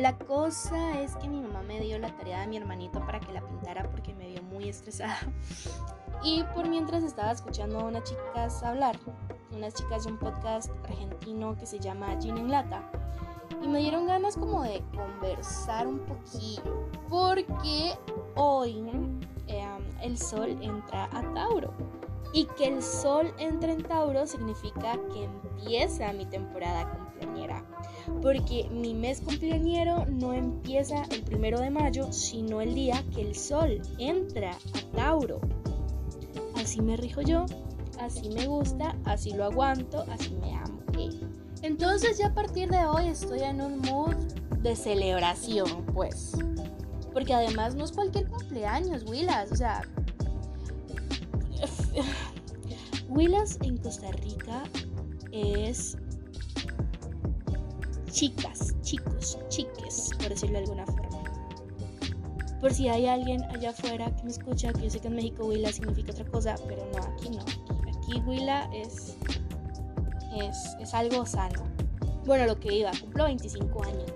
La cosa es que mi mamá me dio la tarea de mi hermanito para que la pintara porque me vio muy estresada. Y por mientras estaba escuchando a unas chicas hablar, unas chicas de un podcast argentino que se llama Gin en Lata. Y me dieron ganas como de conversar un poquillo. Porque hoy em, el sol entra a Tauro. Y que el sol entre en Tauro significa que empieza mi temporada. Porque mi mes cumpleañero no empieza el primero de mayo, sino el día que el sol entra a Tauro. Así me rijo yo, así me gusta, así lo aguanto, así me amo. Entonces ya a partir de hoy estoy en un mood de celebración, pues. Porque además no es cualquier cumpleaños, Willas. O sea, Willas en Costa Rica es chicas, chicos, chiques, por decirlo de alguna forma. Por si hay alguien allá afuera que me escucha, que yo sé que en México Willa significa otra cosa, pero no, aquí no. Aquí, Willa es, es, es, algo sano. Bueno, lo que iba, cumplo 25 años.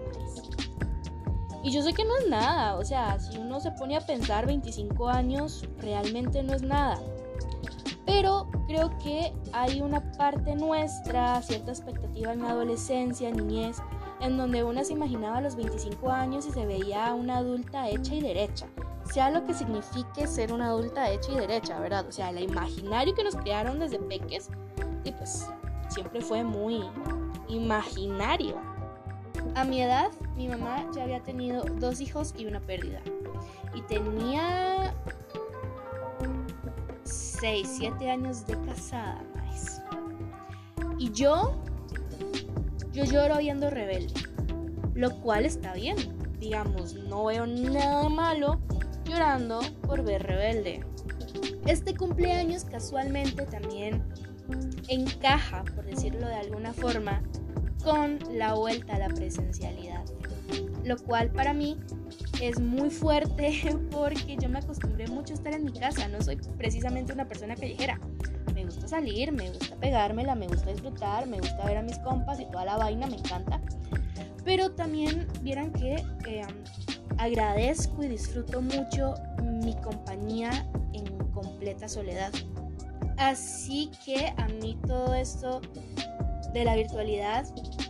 Y yo sé que no es nada, o sea, si uno se pone a pensar 25 años, realmente no es nada. Pero creo que hay una parte nuestra, cierta expectativa en la adolescencia, niñez, en donde una se imaginaba a los 25 años y se veía una adulta hecha y derecha. Sea lo que signifique ser una adulta hecha y derecha, ¿verdad? O sea, el imaginario que nos crearon desde peques, y pues siempre fue muy imaginario. A mi edad, mi mamá ya había tenido dos hijos y una pérdida. Y tenía 6, 7 años de casada, más. Y yo, yo lloro viendo rebelde, lo cual está bien. Digamos, no veo nada malo llorando por ver rebelde. Este cumpleaños casualmente también encaja, por decirlo de alguna forma, con la vuelta a la presencialidad. Lo cual para mí es muy fuerte porque yo me acostumbré mucho a estar en mi casa, no soy precisamente una persona callejera. Me gusta salir, me gusta pegármela, me gusta disfrutar, me gusta ver a mis compas y toda la vaina, me encanta. Pero también vieran que eh, agradezco y disfruto mucho mi compañía en completa soledad. Así que a mí todo esto de la virtualidad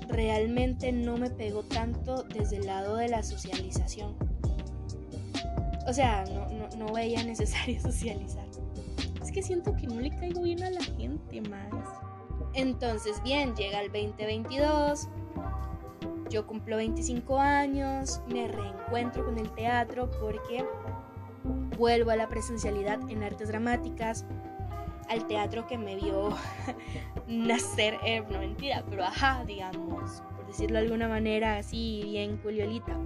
realmente no me pegó tanto desde el lado de la socialización. O sea, no, veía necesario socializar. Es que siento que no le caigo bien a la gente más. Entonces, bien, llega el 2022. Yo cumplo 25 años, me reencuentro con el teatro porque vuelvo a la presencialidad en artes dramáticas, al teatro que me vio nacer, eh, no mentira, pero ajá, digamos, por decirlo de alguna manera así, bien culiolita.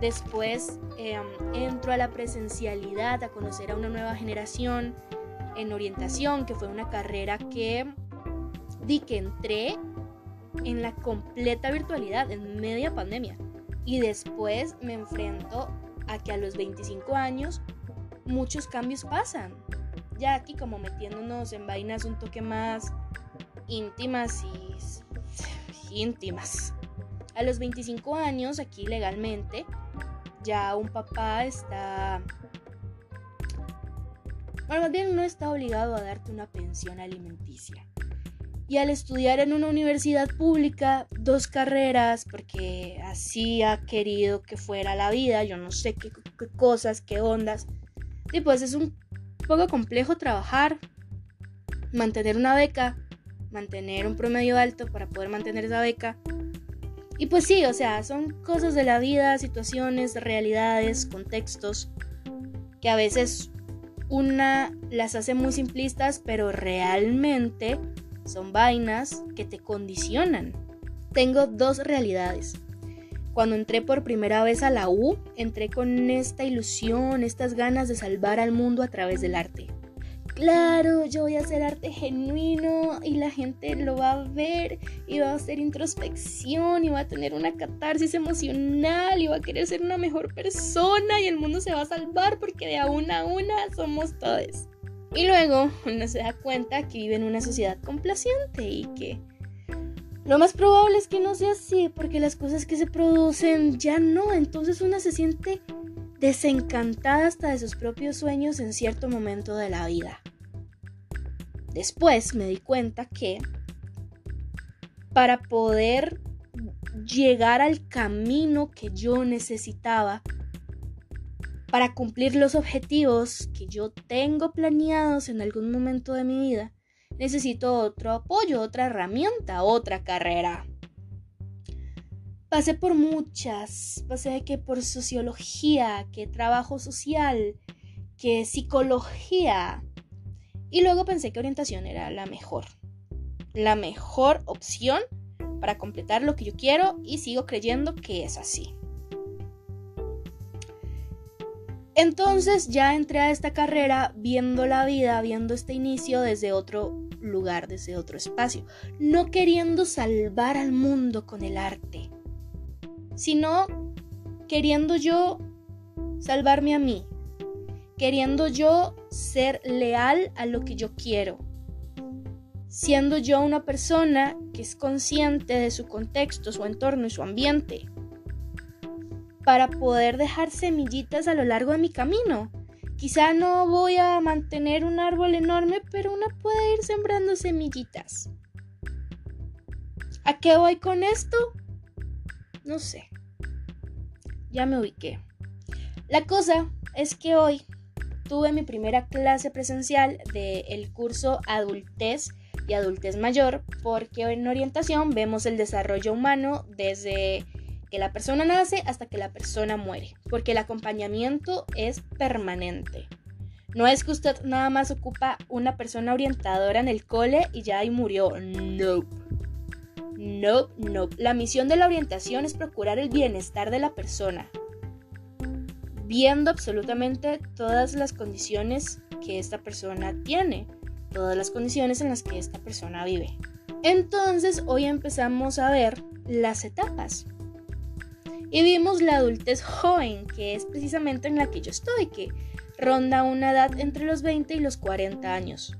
Después em, entro a la presencialidad, a conocer a una nueva generación en orientación, que fue una carrera que di que entré en la completa virtualidad, en media pandemia. Y después me enfrento a que a los 25 años muchos cambios pasan. Ya aquí como metiéndonos en vainas un toque más íntimas y íntimas. A los 25 años, aquí legalmente, ya un papá está... Bueno, más bien no está obligado a darte una pensión alimenticia. Y al estudiar en una universidad pública dos carreras, porque así ha querido que fuera la vida, yo no sé qué, cosas, qué ondas, y pues es un poco complejo trabajar, mantener una beca, mantener un promedio alto para poder mantener esa beca, y pues sí, o sea, son cosas de la vida, situaciones, realidades, contextos, que a veces una las hace muy simplistas, pero realmente son vainas que te condicionan. Tengo dos realidades. Cuando entré por primera vez a la U, entré con esta ilusión, estas ganas de salvar al mundo a través del arte claro, yo voy a hacer arte genuino y la gente lo va a ver y va a hacer introspección y va a tener una catarsis emocional y va a querer ser una mejor persona y el mundo se va a salvar porque de a una a una somos todos. Y luego uno se da cuenta que vive en una sociedad complaciente y que Lo más probable es que no sea así, porque las cosas que se producen ya no, entonces una se siente desencantada hasta de sus propios sueños en cierto momento de la vida. Después me di cuenta que para poder llegar al camino que yo necesitaba, para cumplir los objetivos que yo tengo planeados en algún momento de mi vida, necesito otro apoyo, otra herramienta, otra carrera. Pasé por muchas, pasé que por sociología, que trabajo social, que psicología. Y luego pensé que orientación era la mejor. La mejor opción para completar lo que yo quiero y sigo creyendo que es así. Entonces ya entré a esta carrera viendo la vida, viendo este inicio desde otro lugar, desde otro espacio, no queriendo salvar al mundo con el arte, sino queriendo yo salvarme a mí, queriendo yo ser leal a lo que yo quiero, siendo yo una persona que es consciente de su contexto, su entorno y su ambiente para poder dejar semillitas a lo largo de mi camino. Quizá no voy a mantener un árbol enorme, pero una puede ir sembrando semillitas. ¿A qué voy con esto? No sé. Ya me ubiqué. La cosa es que hoy tuve mi primera clase presencial del curso Adultez y Adultez Mayor, porque en orientación vemos el desarrollo humano desde que la persona nace hasta que la persona muere, porque el acompañamiento es permanente. No es que usted nada más ocupa una persona orientadora en el cole y ya ahí murió. No. No, no. La misión de la orientación es procurar el bienestar de la persona, viendo absolutamente todas las condiciones que esta persona tiene, todas las condiciones en las que esta persona vive. Entonces, hoy empezamos a ver las etapas. Y vimos la adultez joven, que es precisamente en la que yo estoy, que ronda una edad entre los 20 y los 40 años.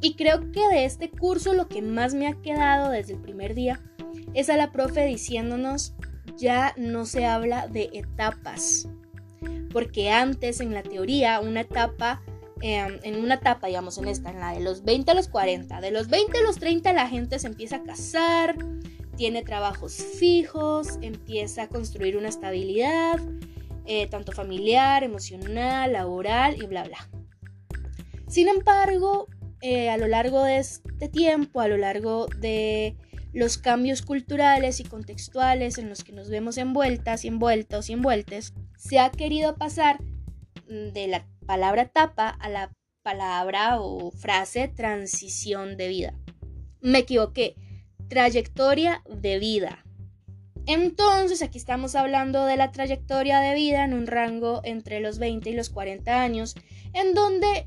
Y creo que de este curso lo que más me ha quedado desde el primer día es a la profe diciéndonos ya no se habla de etapas. Porque antes en la teoría una etapa, em, en una etapa digamos en esta, en la de los 20 a los 40, de los 20 a los 30 la gente se empieza a casar, tiene trabajos fijos, empieza a construir una estabilidad, eh, tanto familiar, emocional, laboral y bla, bla. Sin embargo, eh, a lo largo de este tiempo, a lo largo de los cambios culturales y contextuales en los que nos vemos envueltas y envueltos y envueltes, se ha querido pasar mm, de la palabra tapa a la palabra o frase transición de vida. Me equivoqué trayectoria de vida. Entonces, aquí estamos hablando de la trayectoria de vida en un rango entre los 20 y los 40 años, en donde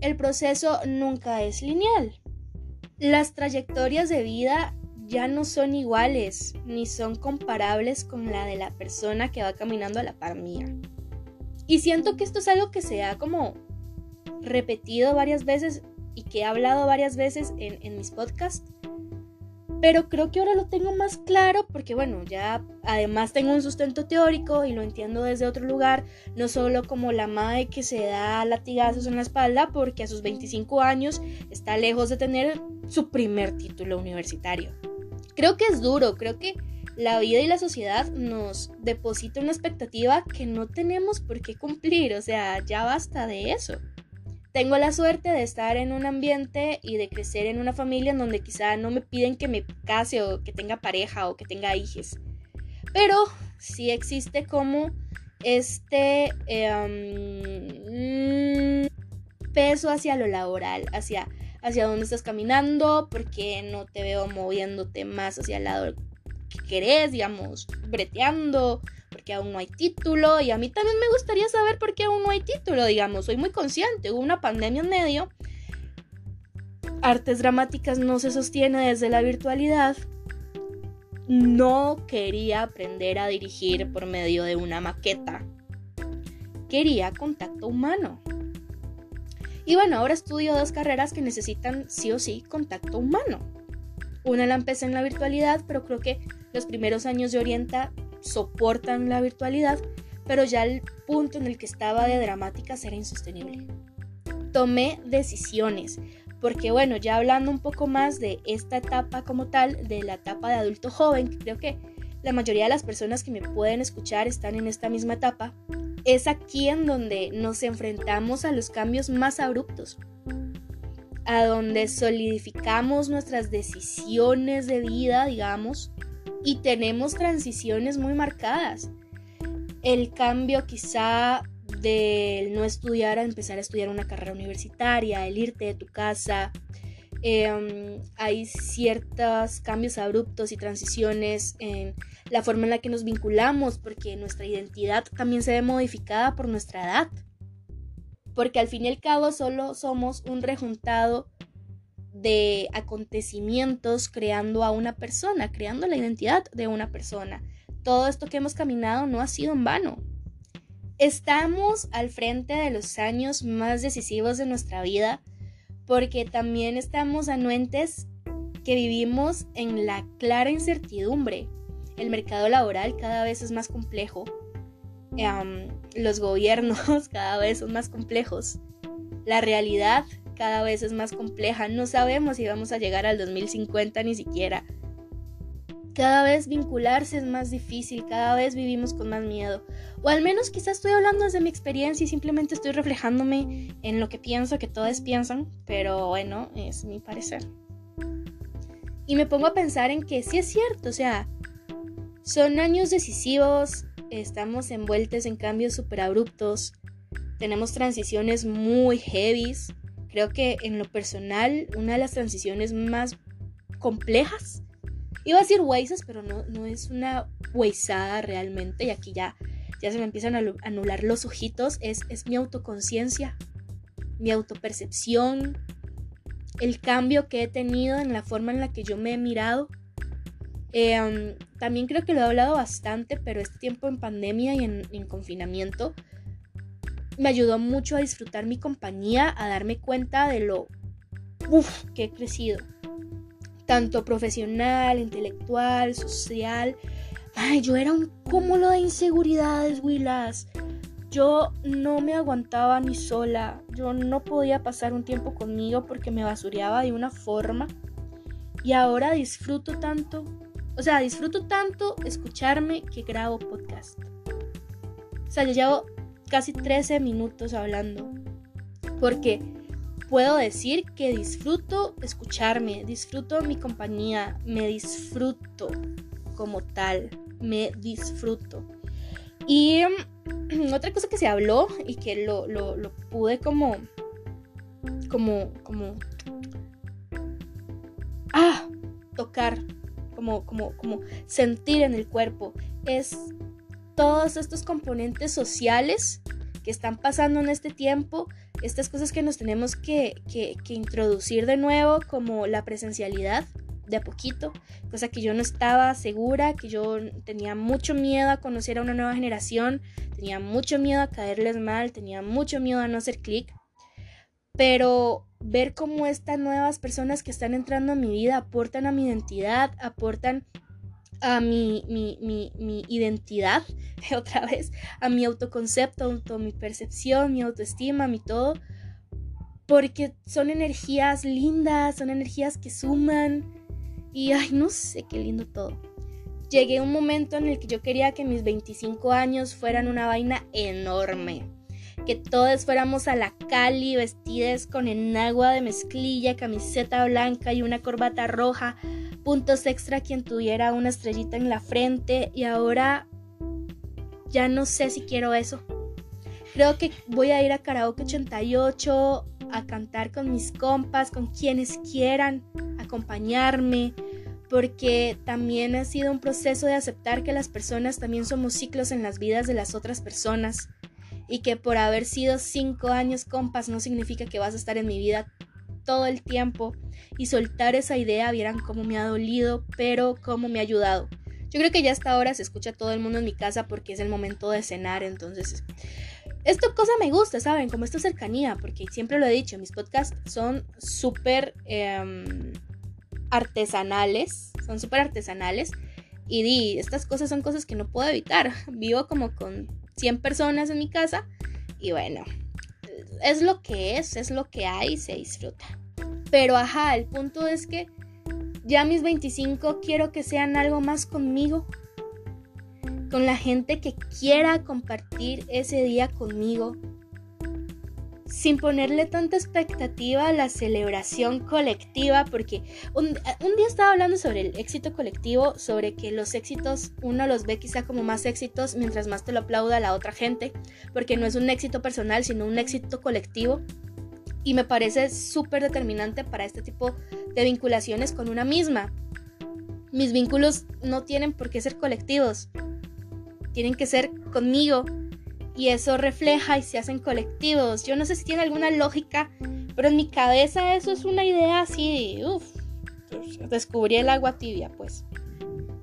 el proceso nunca es lineal. Las trayectorias de vida ya no son iguales ni son comparables con la de la persona que va caminando a la par mía. Y siento que esto es algo que se ha como repetido varias veces y que he hablado varias veces en, en mis podcasts pero creo que ahora lo tengo más claro porque bueno, ya además tengo un sustento teórico y lo entiendo desde otro lugar, no solo como la madre que se da latigazos en la espalda porque a sus 25 años está lejos de tener su primer título universitario. Creo que es duro, creo que la vida y la sociedad nos deposita una expectativa que no tenemos por qué cumplir, o sea, ya basta de eso. Tengo la suerte de estar en un ambiente y de crecer en una familia en donde quizá no me piden que me case o que tenga pareja o que tenga hijos. Pero sí existe como este em, peso hacia lo laboral, hacia, hacia dónde estás caminando, porque no te veo moviéndote más hacia el lado que querés, digamos, breteando porque aún no hay título y a mí también me gustaría saber por qué aún no hay título, digamos, soy muy consciente, hubo una pandemia en medio, artes dramáticas no se sostiene desde la virtualidad, no quería aprender a dirigir por medio de una maqueta, quería contacto humano. Y bueno, ahora estudio dos carreras que necesitan sí o sí contacto humano. Una la empecé en la virtualidad, pero creo que los primeros años de Orienta soportan la virtualidad, pero ya el punto en el que estaba de dramática era insostenible. Tomé decisiones, porque bueno, ya hablando un poco más de esta etapa como tal, de la etapa de adulto joven, creo que la mayoría de las personas que me pueden escuchar están en esta misma etapa, es aquí en donde nos enfrentamos a los cambios más abruptos, a donde solidificamos nuestras decisiones de vida, digamos, y tenemos transiciones muy marcadas. El cambio quizá del no estudiar a empezar a estudiar una carrera universitaria, el irte de tu casa. Em, hay ciertos cambios abruptos y transiciones en la forma en la que nos vinculamos, porque nuestra identidad también se ve modificada por nuestra edad. Porque al fin y al cabo solo somos un rejuntado de acontecimientos creando a una persona, creando la identidad de una persona. Todo esto que hemos caminado no ha sido en vano. Estamos al frente de los años más decisivos de nuestra vida porque también estamos anuentes que vivimos en la clara incertidumbre. El mercado laboral cada vez es más complejo. los gobiernos cada vez son más complejos. La realidad cada vez es más compleja. No sabemos si vamos a llegar al 2050 ni siquiera. Cada vez vincularse es más difícil, cada vez vivimos con más miedo. O al menos quizás estoy hablando desde mi experiencia y simplemente estoy reflejándome en lo que pienso que todos piensan, pero bueno, es mi parecer. Y me pongo a pensar en que sí es cierto, o sea, son años decisivos, estamos envueltos en cambios súper abruptos, tenemos transiciones muy heavies. Creo que en lo personal, una de las transiciones más complejas Iba a decir Waze's, pero no, no es una weizada realmente. Y aquí ya, ya se me empiezan a anular los ojitos. Es, es mi autoconciencia, mi autopercepción, el cambio que he tenido en la forma en la que yo me he mirado. Em, también creo que lo he hablado bastante, pero este tiempo en pandemia y en, en confinamiento me ayudó mucho a disfrutar mi compañía, a darme cuenta de lo uf, que he crecido tanto profesional, intelectual, social. Ay, yo era un cúmulo de inseguridades, Willas. Yo no me aguantaba ni sola. Yo no podía pasar un tiempo conmigo porque me basureaba de una forma. Y ahora disfruto tanto. O sea, disfruto tanto escucharme que grabo podcast. O sea, yo llevo casi 13 minutos hablando. Porque puedo decir que disfruto escucharme, disfruto mi compañía, me disfruto como tal, me disfruto. Y mm, otra cosa que se habló y que lo, pude como, como, como, ah, tocar, como, como, como sentir en el cuerpo, es todos estos componentes sociales que están pasando en este tiempo estas cosas que nos tenemos que, introducir de nuevo, como la presencialidad, de a poquito, cosa que yo no estaba segura, que yo tenía mucho miedo a conocer a una nueva generación, tenía mucho miedo a caerles mal, tenía mucho miedo a no hacer clic, pero ver cómo estas nuevas personas que están entrando a mi vida aportan a mi identidad, aportan a mi, mi, mi, mi, identidad, otra vez, a mi autoconcepto, a mi percepción, mi autoestima, mi todo, porque son energías lindas, son energías que suman y, ay, no sé, qué lindo todo. Llegué a un momento en el que yo quería que mis 25 años fueran una vaina enorme. Que todos fuéramos a la Cali vestidas con enagua de mezclilla, camiseta blanca y una corbata roja puntos extra quien tuviera una estrellita en la frente y ahora ya no sé si quiero eso. Creo que voy a ir a Karaoke 88 a cantar con mis compas, con quienes quieran acompañarme, porque también ha sido un proceso de aceptar que las personas también somos ciclos en las vidas de las otras personas y que por haber sido cinco años compas no significa que vas a estar en mi vida todo el tiempo y soltar esa idea, vieran cómo me ha dolido, pero cómo me ha ayudado. Yo creo que ya hasta ahora se escucha todo el mundo en mi casa porque es el momento de cenar, entonces esto cosa me gusta, ¿saben? Como esta cercanía, porque siempre lo he dicho, mis podcasts son súper... Em, artesanales, son súper artesanales. Y di, estas cosas son cosas que no puedo evitar. Vivo como con 100 personas en mi casa y bueno, es lo que es, es lo que hay, se disfruta. Pero ajá, el punto es que ya mis 25 quiero que sean algo más conmigo, con la gente que quiera compartir ese día conmigo, sin ponerle tanta expectativa a la celebración colectiva, porque un, día estaba hablando sobre el éxito colectivo, sobre que los éxitos uno los ve quizá como más éxitos mientras más te lo aplauda la otra gente, porque no es un éxito personal, sino un éxito colectivo. Y me parece súper determinante para este tipo de vinculaciones con una misma. Mis vínculos no tienen por qué ser colectivos, tienen que ser conmigo y eso refleja y se hacen colectivos. Yo no sé si tiene alguna lógica, pero en mi cabeza eso es una idea así, descubrí el agua tibia pues.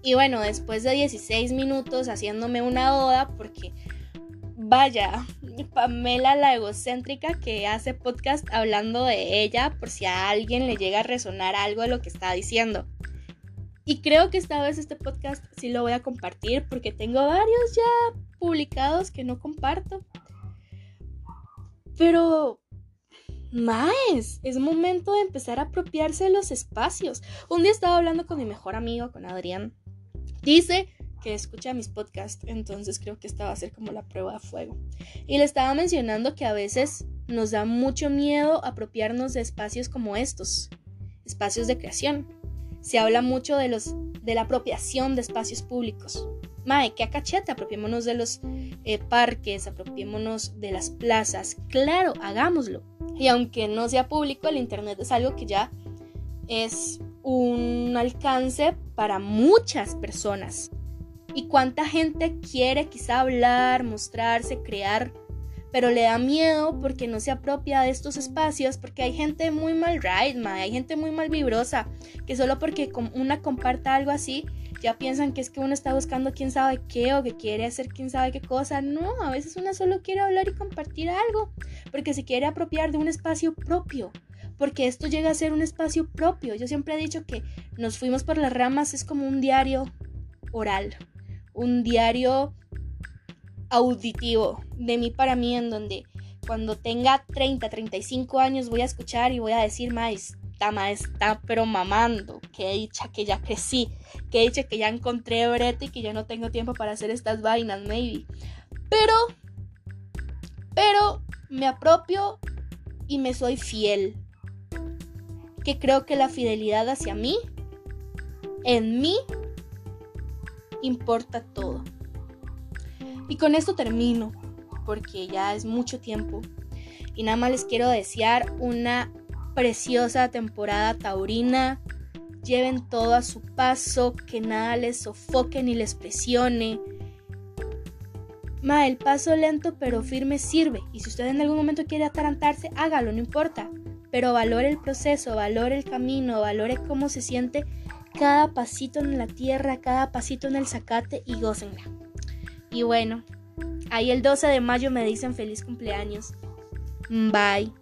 Y bueno, después de 16 minutos haciéndome una oda, porque vaya, Pamela la egocéntrica que hace podcast hablando de ella por si a alguien le llega a resonar algo de lo que está diciendo. Y creo que esta vez este podcast sí lo voy a compartir porque tengo varios ya publicados que no comparto. Pero, más, es momento de empezar a apropiarse de los espacios. Un día estaba hablando con mi mejor amigo, con Adrián. Dice que escucha mis podcasts, entonces creo que esta va a ser como la prueba de fuego. Y le estaba mencionando que a veces nos da mucho miedo apropiarnos de espacios como estos, espacios de creación se habla mucho de, los, de la apropiación de espacios públicos. Mae, qué cachete, apropiémonos de los eh, parques, apropiémonos de las plazas. Claro, hagámoslo. Y aunque no sea público, el Internet es algo que ya es un alcance para muchas personas. ¿Y cuánta gente quiere quizá hablar, mostrarse, crear pero le da miedo porque no se apropia de estos espacios, porque hay gente muy mal ride, hay gente muy mal vibrosa, que solo porque una comparta algo así, ya piensan que es que uno está buscando quién sabe qué o que quiere hacer quién sabe qué cosa. No, a veces uno solo quiere hablar y compartir algo, porque se quiere apropiar de un espacio propio, porque esto llega a ser un espacio propio. Yo siempre he dicho que nos fuimos por las ramas, es como un diario oral, un diario auditivo de mí para mí en donde cuando tenga 30, 35 años voy a escuchar y voy a decir, más esta está pero mamando, que dicha que ya crecí, que dicha que ya encontré brete y que ya no tengo tiempo para hacer estas vainas, maybe. Pero, pero me apropio y me soy fiel. Que creo que la fidelidad hacia mí, en mí, importa todo. Y con esto termino, porque ya es mucho tiempo. Y nada más les quiero desear una preciosa temporada taurina. Lleven todo a su paso, que nada les sofoque ni les presione. Ma, el paso lento pero firme sirve. Y si usted en algún momento quiere atarantarse, hágalo, no importa. Pero valore el proceso, valore el camino, valore cómo se siente cada pasito en la tierra, cada pasito en el zacate y gócenla. Y bueno, ahí el 12 de mayo me dicen feliz cumpleaños. Bye.